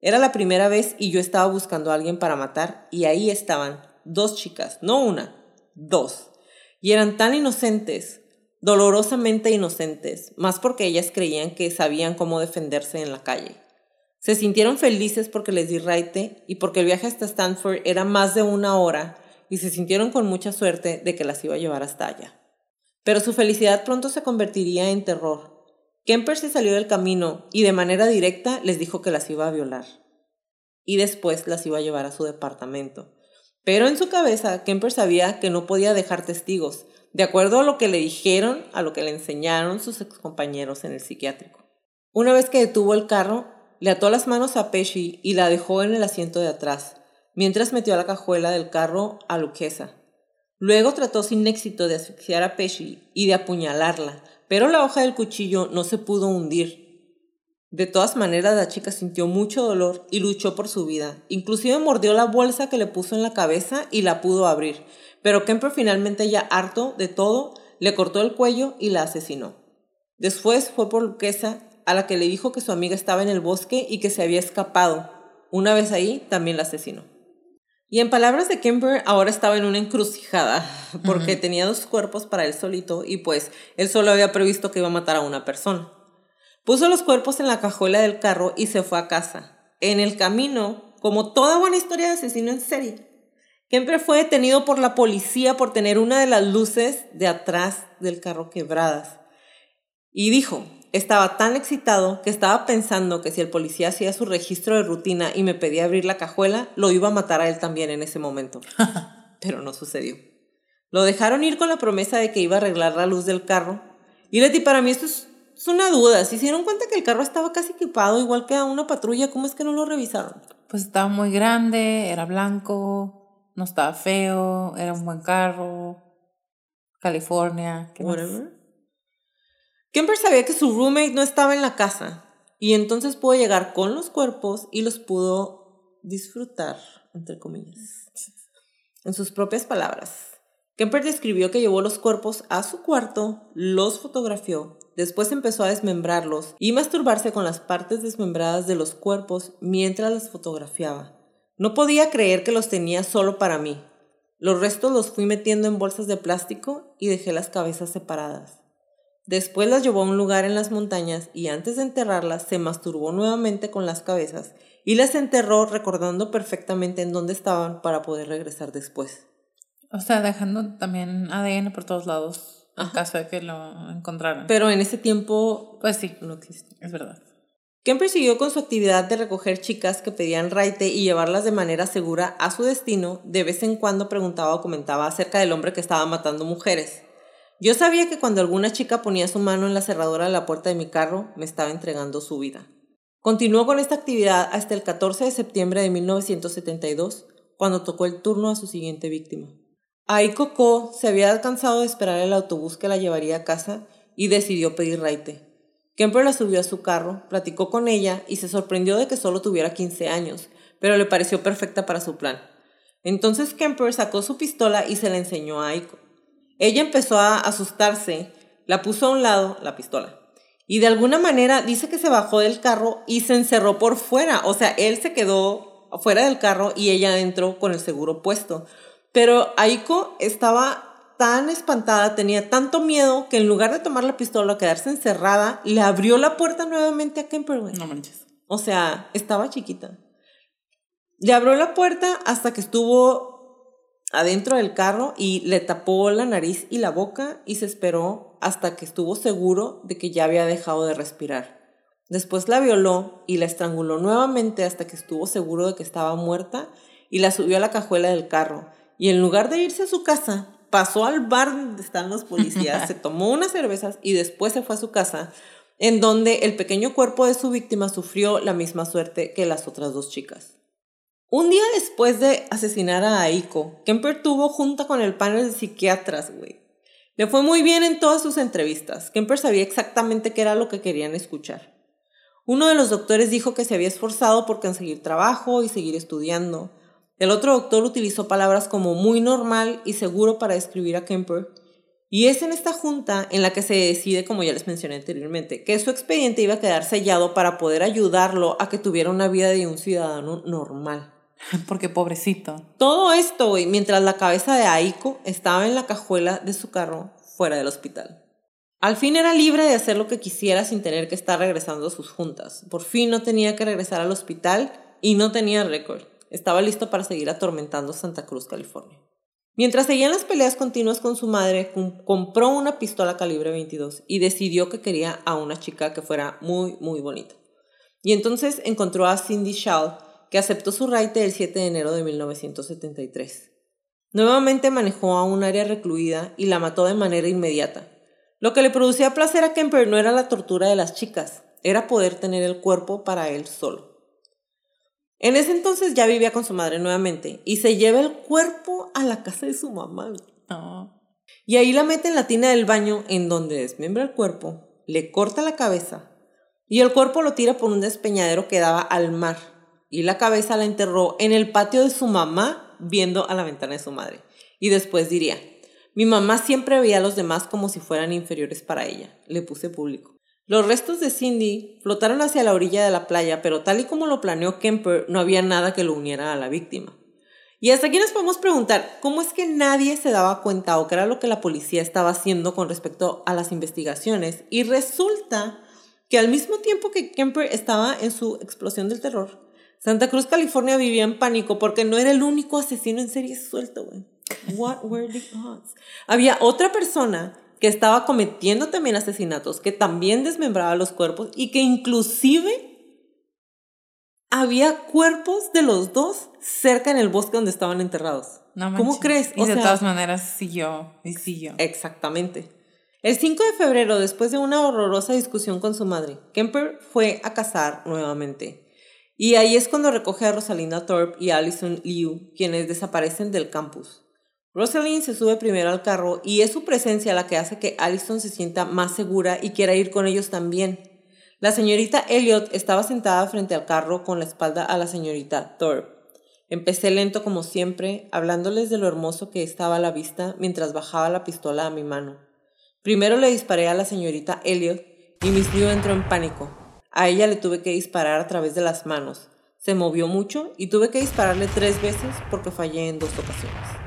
Era la primera vez y yo estaba buscando a alguien para matar y ahí estaban dos chicas, no una, dos. Y eran tan inocentes, dolorosamente inocentes, más porque ellas creían que sabían cómo defenderse en la calle. Se sintieron felices porque les di raite y porque el viaje hasta Stanford era más de una hora y se sintieron con mucha suerte de que las iba a llevar hasta allá. Pero su felicidad pronto se convertiría en terror. Kemper se salió del camino y de manera directa les dijo que las iba a violar. Y después las iba a llevar a su departamento. Pero en su cabeza, Kemper sabía que no podía dejar testigos, de acuerdo a lo que le dijeron, a lo que le enseñaron sus excompañeros en el psiquiátrico. Una vez que detuvo el carro, le ató las manos a Pesci y la dejó en el asiento de atrás, mientras metió a la cajuela del carro a Luquesa. Luego trató sin éxito de asfixiar a Pesci y de apuñalarla, pero la hoja del cuchillo no se pudo hundir. De todas maneras, la chica sintió mucho dolor y luchó por su vida. Inclusive mordió la bolsa que le puso en la cabeza y la pudo abrir. Pero Kemper finalmente ya harto de todo, le cortó el cuello y la asesinó. Después fue por Luquesa, a la que le dijo que su amiga estaba en el bosque y que se había escapado. Una vez ahí, también la asesinó. Y en palabras de Kemper, ahora estaba en una encrucijada, porque tenía dos cuerpos para él solito y pues él solo había previsto que iba a matar a una persona. Puso los cuerpos en la cajuela del carro y se fue a casa. En el camino, como toda buena historia de asesino en serie, Kemper fue detenido por la policía por tener una de las luces de atrás del carro quebradas. Y dijo, estaba tan excitado que estaba pensando que si el policía hacía su registro de rutina y me pedía abrir la cajuela, lo iba a matar a él también en ese momento. Pero no sucedió. Lo dejaron ir con la promesa de que iba a arreglar la luz del carro. Y Leti, para mí esto es es una duda. Se hicieron cuenta que el carro estaba casi equipado, igual que a una patrulla. ¿Cómo es que no lo revisaron?
Pues estaba muy grande, era blanco, no estaba feo, era un buen carro. California, ¿qué más?
Whatever. Kemper sabía que su roommate no estaba en la casa y entonces pudo llegar con los cuerpos y los pudo disfrutar, entre comillas. En sus propias palabras. Kemper describió que llevó los cuerpos a su cuarto, los fotografió, después empezó a desmembrarlos y masturbarse con las partes desmembradas de los cuerpos mientras las fotografiaba. No podía creer que los tenía solo para mí. Los restos los fui metiendo en bolsas de plástico y dejé las cabezas separadas. Después las llevó a un lugar en las montañas y antes de enterrarlas se masturbó nuevamente con las cabezas y las enterró recordando perfectamente en dónde estaban para poder regresar después.
O sea, dejando también ADN por todos lados en caso de que lo encontraran.
Pero en ese tiempo
pues sí,
no existe.
es verdad.
Kemper siguió con su actividad de recoger chicas que pedían raite y llevarlas de manera segura a su destino. De vez en cuando preguntaba o comentaba acerca del hombre que estaba matando mujeres. Yo sabía que cuando alguna chica ponía su mano en la cerradura de la puerta de mi carro, me estaba entregando su vida. Continuó con esta actividad hasta el 14 de septiembre de 1972, cuando tocó el turno a su siguiente víctima. Aiko Ko se había cansado de esperar el autobús que la llevaría a casa y decidió pedir raite. Kemper la subió a su carro, platicó con ella y se sorprendió de que solo tuviera 15 años, pero le pareció perfecta para su plan. Entonces Kemper sacó su pistola y se la enseñó a Aiko. Ella empezó a asustarse, la puso a un lado, la pistola, y de alguna manera dice que se bajó del carro y se encerró por fuera. O sea, él se quedó fuera del carro y ella entró con el seguro puesto. Pero Aiko estaba tan espantada, tenía tanto miedo que en lugar de tomar la pistola, quedarse encerrada, le abrió la puerta nuevamente a Kemper,
No manches.
O sea, estaba chiquita. Le abrió la puerta hasta que estuvo adentro del carro y le tapó la nariz y la boca y se esperó hasta que estuvo seguro de que ya había dejado de respirar. Después la violó y la estranguló nuevamente hasta que estuvo seguro de que estaba muerta y la subió a la cajuela del carro. Y en lugar de irse a su casa, pasó al bar donde están los policías, se tomó unas cervezas y después se fue a su casa, en donde el pequeño cuerpo de su víctima sufrió la misma suerte que las otras dos chicas. Un día después de asesinar a Aiko, Kemper tuvo junta con el panel de psiquiatras, güey. Le fue muy bien en todas sus entrevistas. Kemper sabía exactamente qué era lo que querían escuchar. Uno de los doctores dijo que se había esforzado por conseguir trabajo y seguir estudiando. El otro doctor utilizó palabras como muy normal y seguro para describir a Kemper. Y es en esta junta en la que se decide, como ya les mencioné anteriormente, que su expediente iba a quedar sellado para poder ayudarlo a que tuviera una vida de un ciudadano normal.
Porque pobrecito.
Todo esto, güey, mientras la cabeza de Aiko estaba en la cajuela de su carro fuera del hospital. Al fin era libre de hacer lo que quisiera sin tener que estar regresando a sus juntas. Por fin no tenía que regresar al hospital y no tenía récord. Estaba listo para seguir atormentando Santa Cruz, California. Mientras seguían las peleas continuas con su madre, compró una pistola calibre 22 y decidió que quería a una chica que fuera muy, muy bonita. Y entonces encontró a Cindy Shaw, que aceptó su raite el 7 de enero de 1973. Nuevamente manejó a un área recluida y la mató de manera inmediata. Lo que le producía placer a Kemper no era la tortura de las chicas, era poder tener el cuerpo para él solo. En ese entonces ya vivía con su madre nuevamente y se lleva el cuerpo a la casa de su mamá. Y ahí la mete en la tina del baño en donde desmembra el cuerpo, le corta la cabeza y el cuerpo lo tira por un despeñadero que daba al mar y la cabeza la enterró en el patio de su mamá viendo a la ventana de su madre. Y después diría, mi mamá siempre veía a los demás como si fueran inferiores para ella. Le puse público. Los restos de Cindy flotaron hacia la orilla de la playa, pero tal y como lo planeó Kemper, no había nada que lo uniera a la víctima. Y hasta aquí nos podemos preguntar, ¿cómo es que nadie se daba cuenta o qué era lo que la policía estaba haciendo con respecto a las investigaciones? Y resulta que al mismo tiempo que Kemper estaba en su explosión del terror, Santa Cruz, California vivía en pánico porque no era el único asesino en serie suelto, güey. What were the odds? Había otra persona que estaba cometiendo también asesinatos, que también desmembraba los cuerpos y que inclusive había cuerpos de los dos cerca en el bosque donde estaban enterrados. No ¿Cómo crees?
y de todas maneras siguió y siguió.
Exactamente. El 5 de febrero, después de una horrorosa discusión con su madre, Kemper fue a cazar nuevamente. Y ahí es cuando recoge a Rosalinda Thorpe y Allison Liu, quienes desaparecen del campus. Rosalind se sube primero al carro y es su presencia la que hace que Allison se sienta más segura y quiera ir con ellos también. La señorita Elliot estaba sentada frente al carro con la espalda a la señorita Thorpe. Empecé lento como siempre, hablándoles de lo hermoso que estaba a la vista mientras bajaba la pistola a mi mano. Primero le disparé a la señorita Elliot y Miss Liu entró en pánico. A ella le tuve que disparar a través de las manos. Se movió mucho y tuve que dispararle tres veces porque fallé en dos ocasiones.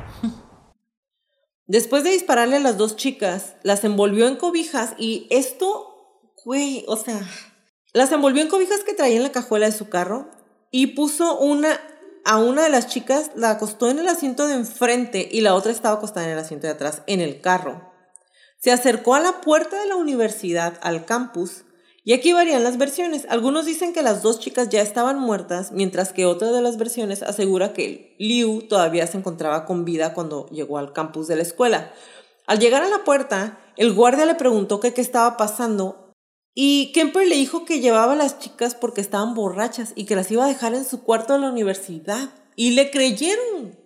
Después de dispararle a las dos chicas, las envolvió en cobijas y esto, güey, o sea, las envolvió en cobijas que traía en la cajuela de su carro y puso una a una de las chicas, la acostó en el asiento de enfrente y la otra estaba acostada en el asiento de atrás en el carro. Se acercó a la puerta de la universidad, al campus, y aquí varían las versiones. Algunos dicen que las dos chicas ya estaban muertas, mientras que otra de las versiones asegura que Liu todavía se encontraba con vida cuando llegó al campus de la escuela. Al llegar a la puerta, el guardia le preguntó qué estaba pasando y Kemper le dijo que llevaba a las chicas porque estaban borrachas y que las iba a dejar en su cuarto de la universidad. Y le creyeron.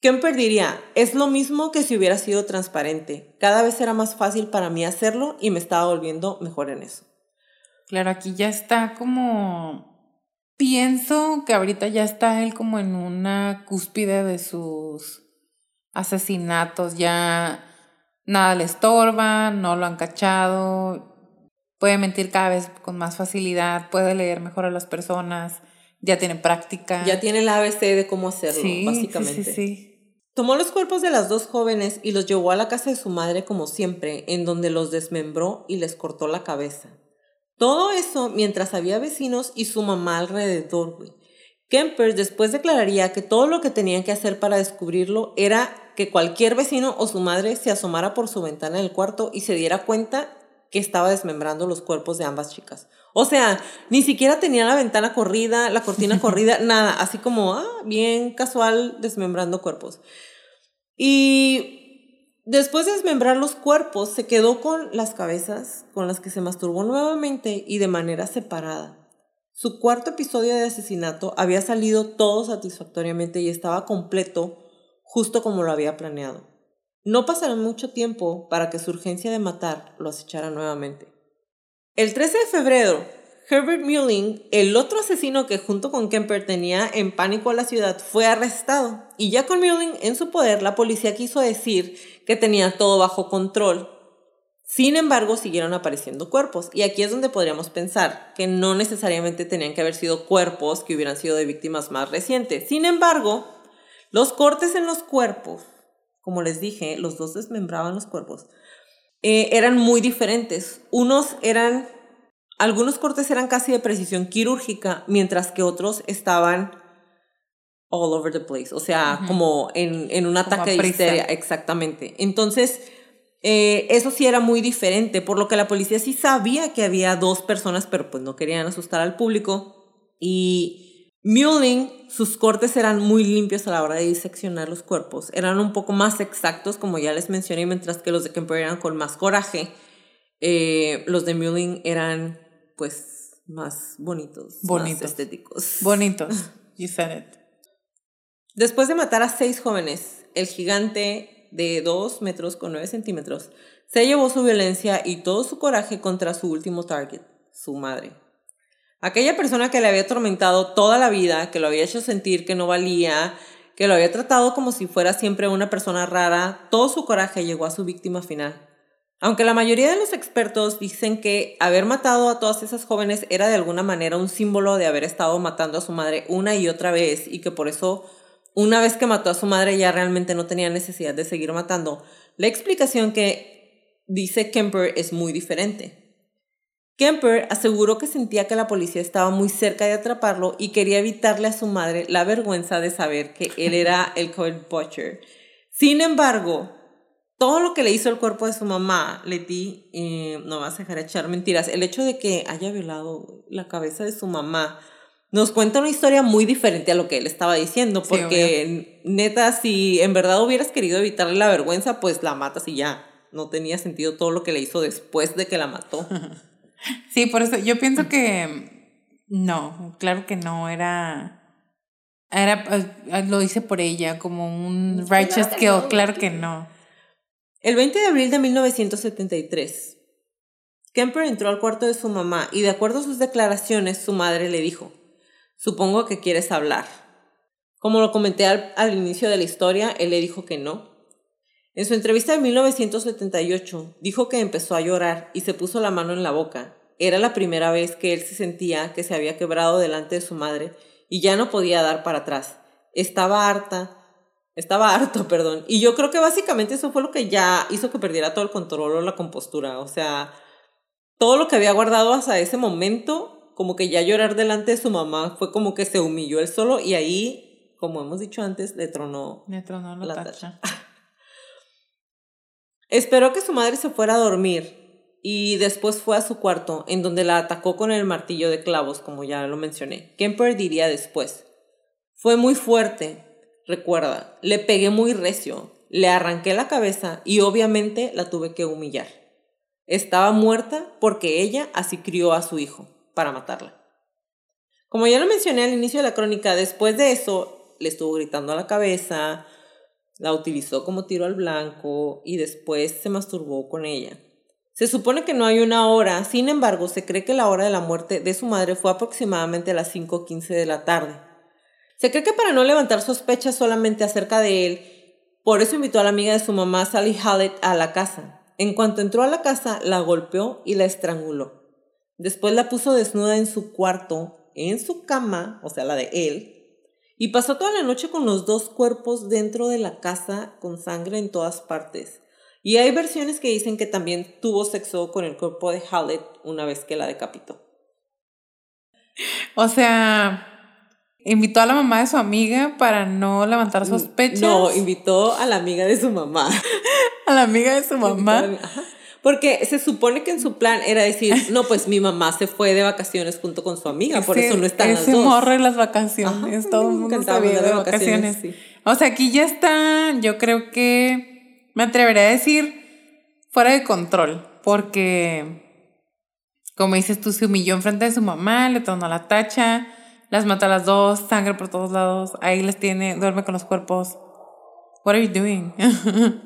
Kemper diría, es lo mismo que si hubiera sido transparente. Cada vez era más fácil para mí hacerlo y me estaba volviendo mejor en eso.
Claro, aquí ya está como... Pienso que ahorita ya está él como en una cúspide de sus asesinatos, ya nada le estorba, no lo han cachado, puede mentir cada vez con más facilidad, puede leer mejor a las personas, ya tiene práctica.
Ya tiene el ABC de cómo hacerlo, básicamente.
Sí, sí, sí.
Tomó los cuerpos de las dos jóvenes y los llevó a la casa de su madre como siempre, en donde los desmembró y les cortó la cabeza. Todo eso mientras había vecinos y su mamá alrededor, güey. Kemper después declararía que todo lo que tenían que hacer para descubrirlo era que cualquier vecino o su madre se asomara por su ventana del cuarto y se diera cuenta que estaba desmembrando los cuerpos de ambas chicas. O sea, ni siquiera tenía la ventana corrida, la cortina corrida, nada, así como, ah, bien casual desmembrando cuerpos. Y después de desmembrar los cuerpos, se quedó con las cabezas con las que se masturbó nuevamente y de manera separada. Su cuarto episodio de asesinato había salido todo satisfactoriamente y estaba completo justo como lo había planeado. No pasará mucho tiempo para que su urgencia de matar lo acechara nuevamente. El 13 de febrero, Herbert Muelling, el otro asesino que junto con Kemper tenía en pánico a la ciudad, fue arrestado. Y ya con Muelling en su poder, la policía quiso decir que tenía todo bajo control. Sin embargo, siguieron apareciendo cuerpos. Y aquí es donde podríamos pensar que no necesariamente tenían que haber sido cuerpos que hubieran sido de víctimas más recientes. Sin embargo, los cortes en los cuerpos como les dije, los dos desmembraban los cuerpos, eh, eran muy diferentes. Unos eran, algunos cortes eran casi de precisión quirúrgica, mientras que otros estaban all over the place, o sea, como en, en, un ataque de histeria, exactamente. Entonces, eh, eso sí era muy diferente, por lo que la policía sí sabía que había dos personas, pero pues no querían asustar al público. Y Muling, sus cortes eran muy limpios a la hora de diseccionar los cuerpos. Eran un poco más exactos, como ya les mencioné, mientras que los de Kemper eran con más coraje. Eh, los de Muling eran, pues, más bonitos, bonitos. más estéticos.
Bonitos. You said it.
Después de matar a seis jóvenes, el gigante de dos metros con nueve centímetros se llevó su violencia y todo su coraje contra su último target, su madre. Aquella persona que le había atormentado toda la vida, que lo había hecho sentir que no valía, que lo había tratado como si fuera siempre una persona rara, todo su coraje llegó a su víctima final. Aunque la mayoría de los expertos dicen que haber matado a todas esas jóvenes era de alguna manera un símbolo de haber estado matando a su madre una y otra vez y que por eso una vez que mató a su madre ya realmente no tenía necesidad de seguir matando, la explicación que dice Kemper es muy diferente. Kemper aseguró que sentía que la policía estaba muy cerca de atraparlo y quería evitarle a su madre la vergüenza de saber que él era el Cold Butcher. Sin embargo, todo lo que le hizo el cuerpo de su mamá, Leti, eh, no vas a dejar echar mentiras, el hecho de que haya violado la cabeza de su mamá, nos cuenta una historia muy diferente a lo que él estaba diciendo, porque neta, si en verdad hubieras querido evitarle la vergüenza, pues la matas y ya. No tenía sentido todo lo que le hizo después de que la mató.
Sí, por eso yo pienso que no, claro que no, era... Era, eh, lo hice por ella, como un righteous kill, claro que no.
El 20 de abril de 1973, Kemper entró al cuarto de su mamá y de acuerdo a sus declaraciones, su madre le dijo, supongo que quieres hablar. Como lo comenté al, al inicio de la historia, él le dijo que no, en su entrevista de 1978, dijo que empezó a llorar y se puso la mano en la boca. Era la primera vez que él se sentía que se había quebrado delante de su madre y ya no podía dar para atrás. Estaba harta, estaba harto, perdón. Y yo creo que básicamente eso fue lo que ya hizo que perdiera todo el control o la compostura. O sea, todo lo que había guardado hasta ese momento, como que ya llorar delante de su mamá, fue como que se humilló él solo y ahí, como hemos dicho antes, le tronó,
le tronó la, tacha.
Esperó que su madre se fuera a dormir y después fue a su cuarto, en donde la atacó con el martillo de clavos, como ya lo mencioné. Kemper diría después. Fue muy fuerte, recuerda, le pegué muy recio, le arranqué la cabeza y obviamente la tuve que humillar. Estaba muerta porque ella así crió a su hijo, para matarla. Como ya lo mencioné al inicio de la crónica, después de eso le estuvo gritando a la cabeza, la utilizó como tiro al blanco y después se masturbó con ella. Se supone que no hay una hora, sin embargo, se cree que la hora de la muerte de su madre fue aproximadamente a las 5.15 de la tarde. Se cree que para no levantar sospechas solamente acerca de él, por eso invitó a la amiga de su mamá, Sally Hallett, a la casa. En cuanto entró a la casa, la golpeó y la estranguló. Después la puso desnuda en su cuarto, en su cama, o sea, la de él, y pasó toda la noche con los dos cuerpos dentro de la casa con sangre en todas partes. Y hay versiones que dicen que también tuvo sexo con el cuerpo de Hallett una vez que la decapitó.
O sea, invitó a la mamá de su amiga para no levantar sospechas.
No, invitó a la amiga de su mamá.
a la amiga de su mamá.
Porque se supone que en su plan era decir, no, pues mi mamá se fue de vacaciones junto con su amiga, por eso no están las dos.
En las vacaciones, todo el mundo sabía de vacaciones. O sea, aquí ya está, yo creo que me atrevería a decir fuera de control, porque como dices tú, se humilló enfrente de su mamá, le tornó la tacha, las mata a las dos, sangre por todos lados, ahí les tiene, duerme con los cuerpos. What are you doing?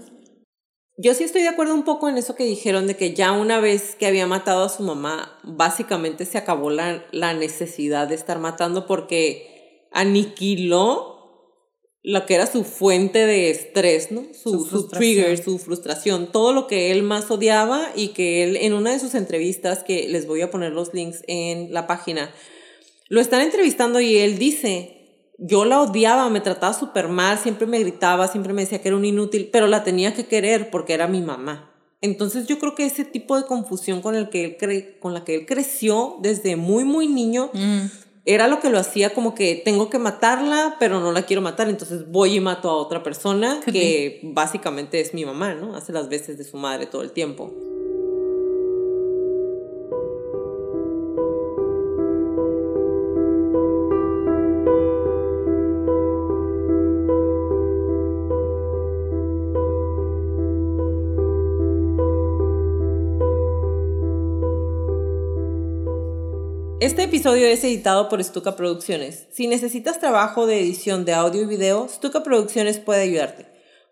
Yo sí estoy de acuerdo un poco en eso que dijeron de que ya una vez que había matado a su mamá, básicamente se acabó la, la necesidad de estar matando porque aniquiló lo que era su fuente de estrés, ¿no? Su, su, trigger, su frustración, todo lo que él más odiaba y que él en una de sus entrevistas, que les voy a poner los links en la página, lo están entrevistando y él dice, yo la odiaba, me trataba súper mal, siempre me gritaba, siempre me decía que era un inútil, pero la tenía que querer porque era mi mamá. Entonces yo creo que ese tipo de confusión con, el que él cre con la que él creció desde muy, muy niño, mm. era lo que lo hacía como que tengo que matarla, pero no la quiero matar, entonces voy y mato a otra persona que básicamente es mi mamá, ¿no? Hace las veces de su madre todo el tiempo. Este episodio es editado por Stuka Producciones. Si necesitas trabajo de edición de audio y video, Stuka Producciones puede ayudarte.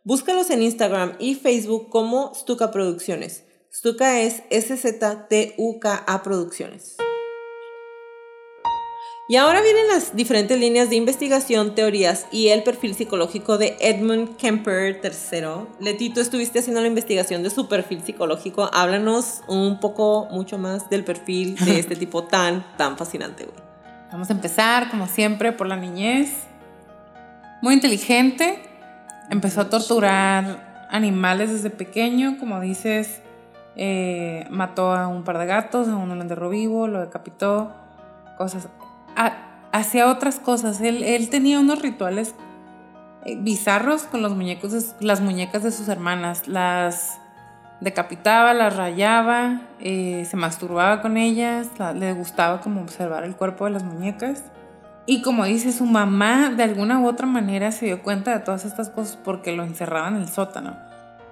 Búscalos en Instagram y Facebook como Stuka Producciones. Stuka es S-Z-T-U-K-A Producciones. Y ahora vienen las diferentes líneas de investigación, teorías y el perfil psicológico de Edmund Kemper III. Leti, tú estuviste haciendo la investigación de su perfil psicológico. Háblanos un poco, mucho más del perfil de este tipo tan, tan fascinante, güey.
Vamos a empezar, como siempre, por la niñez. Muy inteligente. Empezó a torturar animales desde pequeño, como dices. Eh, mató a un par de gatos, a uno lo enterró vivo, lo decapitó, cosas hacía otras cosas. Él, tenía unos rituales eh, bizarros con los muñecos las muñecas de sus hermanas. Las decapitaba, las rayaba, eh, se masturbaba con ellas, le gustaba como observar el cuerpo de las muñecas. Y como dice, su mamá de alguna u otra manera se dio cuenta de todas estas cosas porque lo encerraba en el sótano.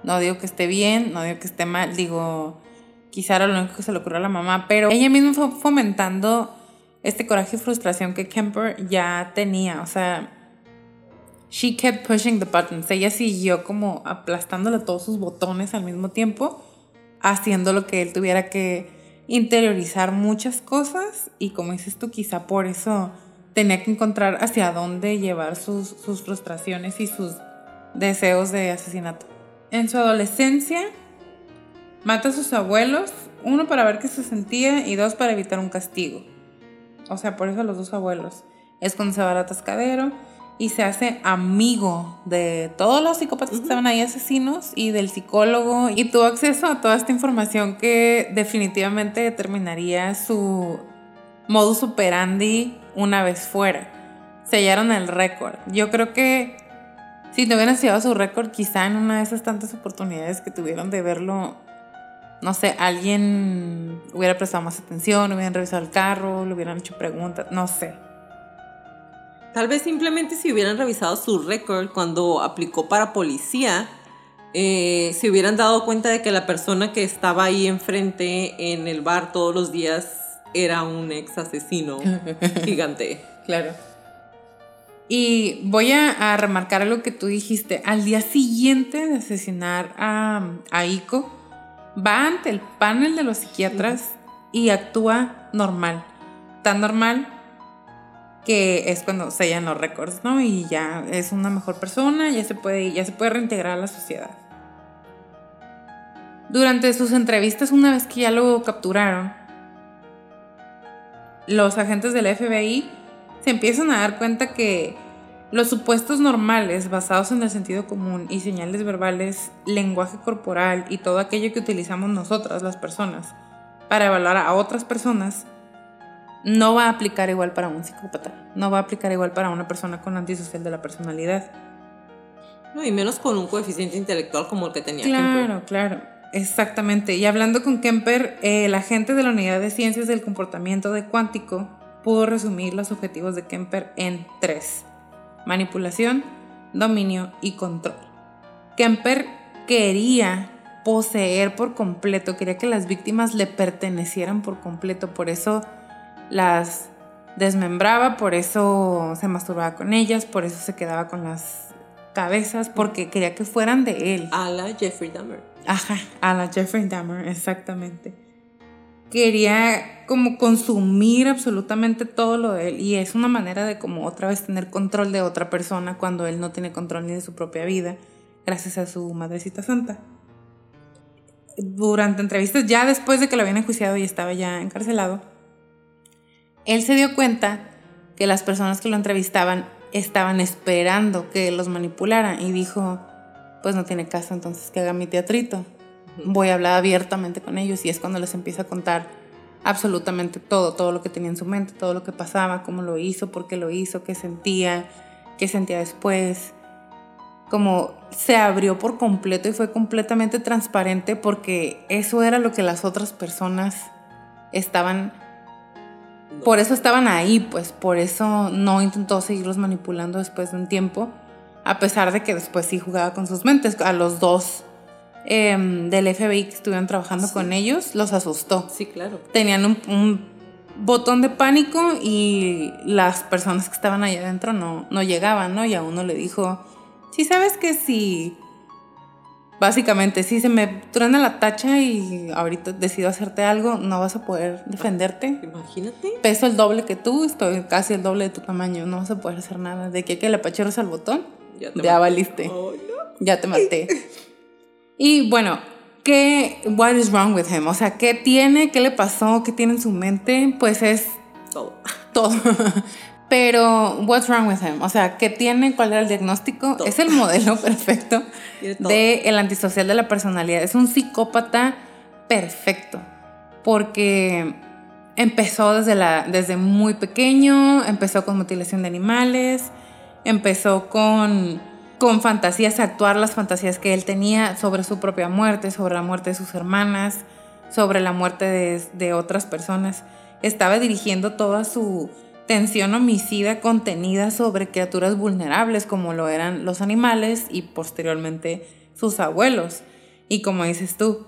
No digo que esté bien, no digo que esté mal, digo, quizá era lo único que se le ocurrió a la mamá, pero ella misma fue fomentando este coraje y frustración que Kemper ya tenía. O sea, she kept pushing the buttons. Ella siguió como aplastándole todos sus botones al mismo tiempo, haciendo lo que él tuviera que interiorizar muchas cosas y como dices tú, quizá por eso tenía que encontrar hacia dónde llevar sus, sus frustraciones y sus deseos de asesinato. En su adolescencia, mata a sus abuelos, uno para ver qué se sentía y dos para evitar un castigo. O sea, por eso los dos abuelos. Es cuando se va al atascadero y se hace amigo de todos los psicópatas que estaban ahí asesinos y del psicólogo y tuvo acceso a toda esta información que definitivamente determinaría su modus operandi una vez fuera. Sellaron el récord. Yo creo que si no hubieran sellado su récord, quizá en una de esas tantas oportunidades que tuvieron de verlo no sé, alguien hubiera prestado más atención, hubieran revisado el carro, le hubieran hecho preguntas, no sé.
Tal vez simplemente si hubieran revisado su récord cuando aplicó para policía, eh, se hubieran dado cuenta de que la persona que estaba ahí enfrente en el bar todos los días era un ex asesino gigante.
Claro. Y voy a, remarcar algo que tú dijiste. Al día siguiente de asesinar a, a Iko, va ante el panel de los psiquiatras y actúa normal. Tan normal que es cuando sellan los récords, ¿no? Y ya es una mejor persona, ya se puede, ya se puede reintegrar a la sociedad. Durante sus entrevistas, una vez que ya lo capturaron, los agentes del FBI se empiezan a dar cuenta que los supuestos normales basados en el sentido común y señales verbales, lenguaje corporal y todo aquello que utilizamos nosotras, las personas, para evaluar a otras personas, no va a aplicar igual para un psicópata, no va a aplicar igual para una persona con antisocial de la personalidad.
No, y menos con un coeficiente intelectual como el que tenía
Claro, claro, exactamente. Y hablando con Kemper, el agente de la Unidad de Ciencias del Comportamiento de Cuántico pudo resumir los objetivos de Kemper en tres manipulación, dominio y control. Kemper quería poseer por completo, quería que las víctimas le pertenecieran por completo, por eso las desmembraba, por eso se masturbaba con ellas, por eso se quedaba con las cabezas, porque quería que fueran de él.
A la Jeffrey Dahmer.
Ajá, a la Jeffrey Dahmer, exactamente quería como consumir absolutamente todo lo de él y es una manera de como otra vez tener control de otra persona cuando él no tiene control ni de su propia vida gracias a su madrecita santa. Durante entrevistas, ya después de que lo habían enjuiciado y estaba ya encarcelado, él se dio cuenta que las personas que lo entrevistaban estaban esperando que los manipularan y dijo, pues no tiene caso, entonces que haga mi teatrito voy a hablar abiertamente con ellos y es cuando les empiezo a contar absolutamente todo, todo lo que tenía en su mente, todo lo que pasaba, cómo lo hizo, por qué lo hizo, qué sentía, qué sentía después. Como se abrió por completo y fue completamente transparente porque eso era lo que las otras personas estaban por eso estaban ahí, pues por eso no intentó seguirlos manipulando después de un tiempo, a pesar de que después sí jugaba con sus mentes. A los dos Em, del FBI que estuvieron trabajando con ellos los asustó.
Sí, claro.
Tenían un, botón de pánico y las personas que estaban allá adentro no, no llegaban, ¿no? Y a uno le dijo, sí, sabes que si... Básicamente, si se me truena la tacha y ahorita decido hacerte algo, no vas a poder defenderte.
Imagínate.
Peso el doble que tú, estoy casi el doble de tu tamaño, no vas a poder hacer nada. De que, que le apacheros al botón, ya, valiste. Ya te maté. Y bueno, ¿qué, what is wrong with him? O sea, ¿qué tiene? ¿Qué le pasó? ¿Qué tiene en su mente? Pues es
todo.
Todo. Pero, what's wrong with him? O sea, ¿qué tiene? ¿Cuál era el diagnóstico? Es el modelo perfecto del el antisocial de la personalidad. Es un psicópata perfecto. Porque empezó desde, la, desde muy pequeño, empezó con mutilación de animales, empezó con con fantasías, actuar las fantasías que él tenía sobre su propia muerte, sobre la muerte de sus hermanas, sobre la muerte de, otras personas. Estaba dirigiendo toda su tensión homicida contenida sobre criaturas vulnerables como lo eran los animales y posteriormente sus abuelos. Y como dices tú,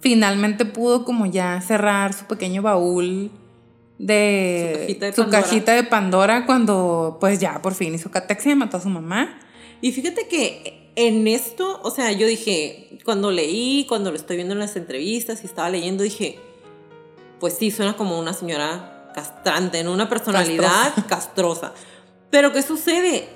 finalmente pudo como ya cerrar su pequeño baúl de su cajita de, Pandora. cuando pues ya por fin hizo catexia y mató a su mamá.
Y fíjate que en esto, o sea, yo dije, cuando leí, cuando lo estoy viendo en las entrevistas y estaba leyendo, dije, pues sí, suena como una señora castrante, en una personalidad castrosa. Pero ¿qué sucede?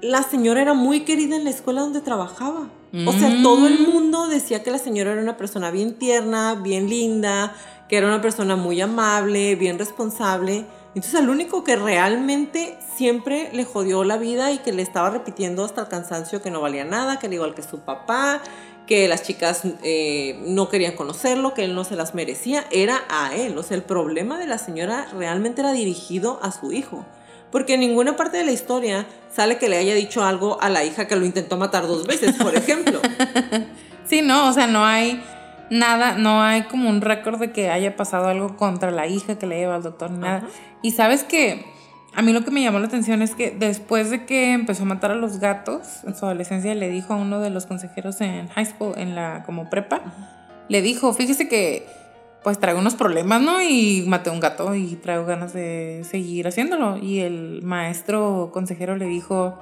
La señora era muy querida en la escuela donde trabajaba. O sea, todo el mm. mundo decía que la señora era una persona bien tierna, bien linda, que era una persona muy amable, bien responsable. Entonces el único que realmente siempre le jodió la vida y que le estaba repitiendo hasta el cansancio que no valía nada, que era igual que su papá, que las chicas eh, no querían conocerlo, que él no se las merecía, era a él. O sea, el problema de la señora realmente era dirigido a su hijo. Porque en ninguna parte de la historia sale que le haya dicho algo a la hija que lo intentó matar dos veces, por ejemplo.
sí, no, o sea, no hay nada, no hay como un récord de que haya pasado algo contra la hija que le lleva al doctor, nada. Y sabes que a mí lo que me llamó la atención es que después de que empezó a matar a los gatos, en su adolescencia le dijo a uno de los consejeros en high school, en la como prepa, le dijo, fíjese que pues traigo unos problemas, ¿no? Y maté un gato y traigo ganas de seguir haciéndolo. Y el maestro consejero le dijo,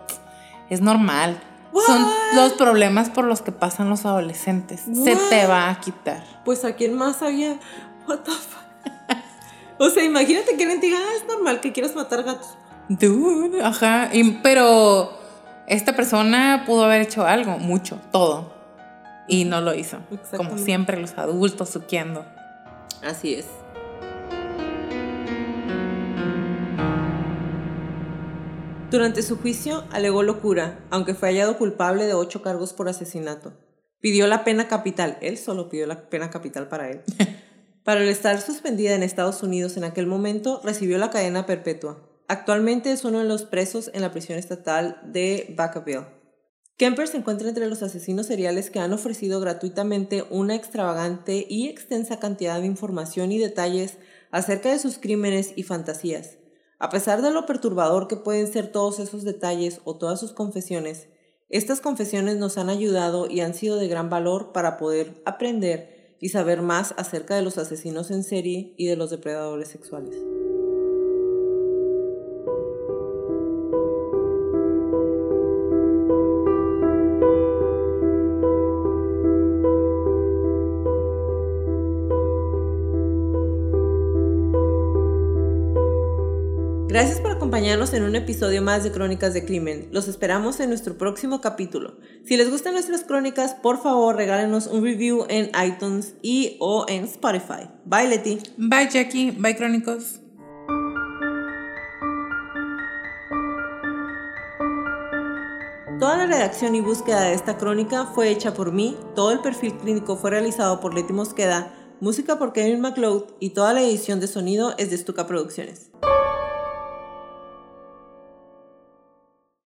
es normal. Son los problemas por los que pasan los adolescentes. Se te va a quitar.
Pues a quién más había. What the fuck? o sea, imagínate que alguien te diga, ah, es normal que quieras matar gatos.
Dude, ajá. Y- pero esta persona pudo haber hecho algo, mucho, todo. Y no lo hizo. Como siempre, los adultos suquiendo.
Así es. Durante su juicio alegó locura, aunque fue hallado culpable de ocho cargos por asesinato. Pidió la pena capital, él solo pidió la pena capital para él. Para el estar suspendida en Estados Unidos en aquel momento, recibió la cadena perpetua. Actualmente es uno de los presos en la prisión estatal de Vacaville. Kemper se encuentra entre los asesinos seriales que han ofrecido gratuitamente una extravagante y extensa cantidad de información y detalles acerca de sus crímenes y fantasías. A pesar de lo perturbador que pueden ser todos esos detalles o todas sus confesiones, estas confesiones nos han ayudado y han sido de gran valor para poder aprender y saber más acerca de los asesinos en serie y de los depredadores sexuales. Gracias por acompañarnos en un episodio más de Crónicas de Crimen. Los esperamos en nuestro próximo capítulo. Si les gustan nuestras crónicas, por favor regálenos un review en iTunes y o en Spotify. Bye Leti.
Bye, Jackie. Bye, Crónicos.
Toda la redacción y búsqueda de esta crónica fue hecha por mí, todo el perfil clínico fue realizado por Leti Mosqueda, música por Kevin McLeod y toda la edición de sonido es de Stuka Producciones.